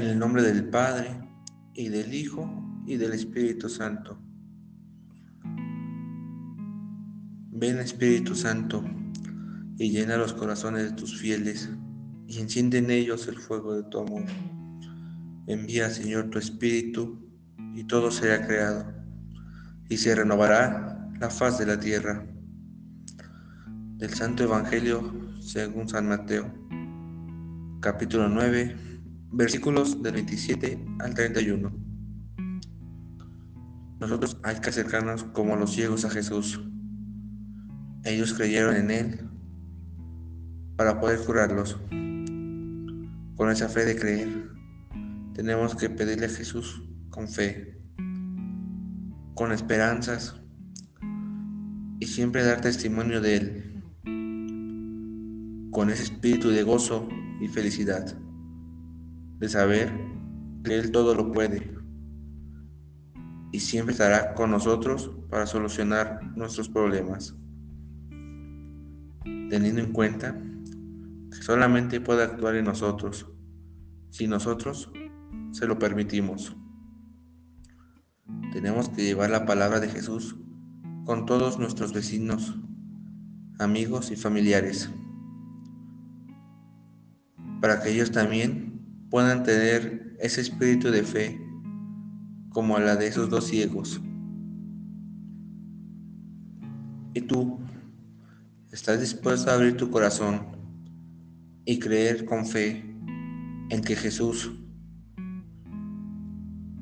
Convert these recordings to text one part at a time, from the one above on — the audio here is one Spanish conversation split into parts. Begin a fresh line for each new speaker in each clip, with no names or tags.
nombre del Padre, y del Hijo, y del Espíritu Santo. Ven Espíritu Santo, y llena los corazones de tus fieles, y enciende en ellos el fuego de tu amor. Envía, Señor, tu Espíritu, y todo será creado, y se renovará la faz de la tierra. Del Santo Evangelio según San Mateo, capítulo 9, versículos del 27 al 31. Nosotros hay que acercarnos como los ciegos a Jesús. Ellos creyeron en Él para poder curarlos. Con esa fe de creer, tenemos que pedirle a Jesús con fe, con esperanzas y siempre dar testimonio de Él, con ese espíritu de gozo y felicidad, de saber que Él todo lo puede y siempre estará con nosotros para solucionar nuestros problemas, teniendo en cuenta que solamente puede actuar en nosotros si nosotros se lo permitimos. Tenemos que llevar la palabra de Jesús con todos nuestros vecinos, amigos y familiares, para que ellos también puedan tener ese espíritu de fe como la de esos dos ciegos. ¿Y tú estás dispuesto a abrir tu corazón y creer con fe en que Jesús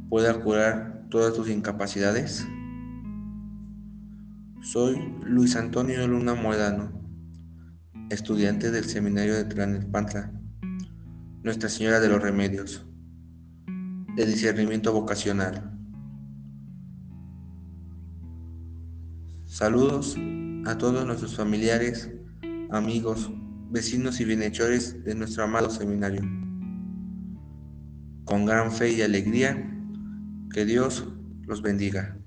pueda curar todas tus incapacidades? Soy Luis Antonio Luna Muedano, estudiante del Seminario de Tlanepantla, Nuestra Señora de los Remedios de discernimiento vocacional. Saludos a todos nuestros familiares, amigos, vecinos y bienhechores de nuestro amado seminario. Con gran fe y alegría, que Dios los bendiga.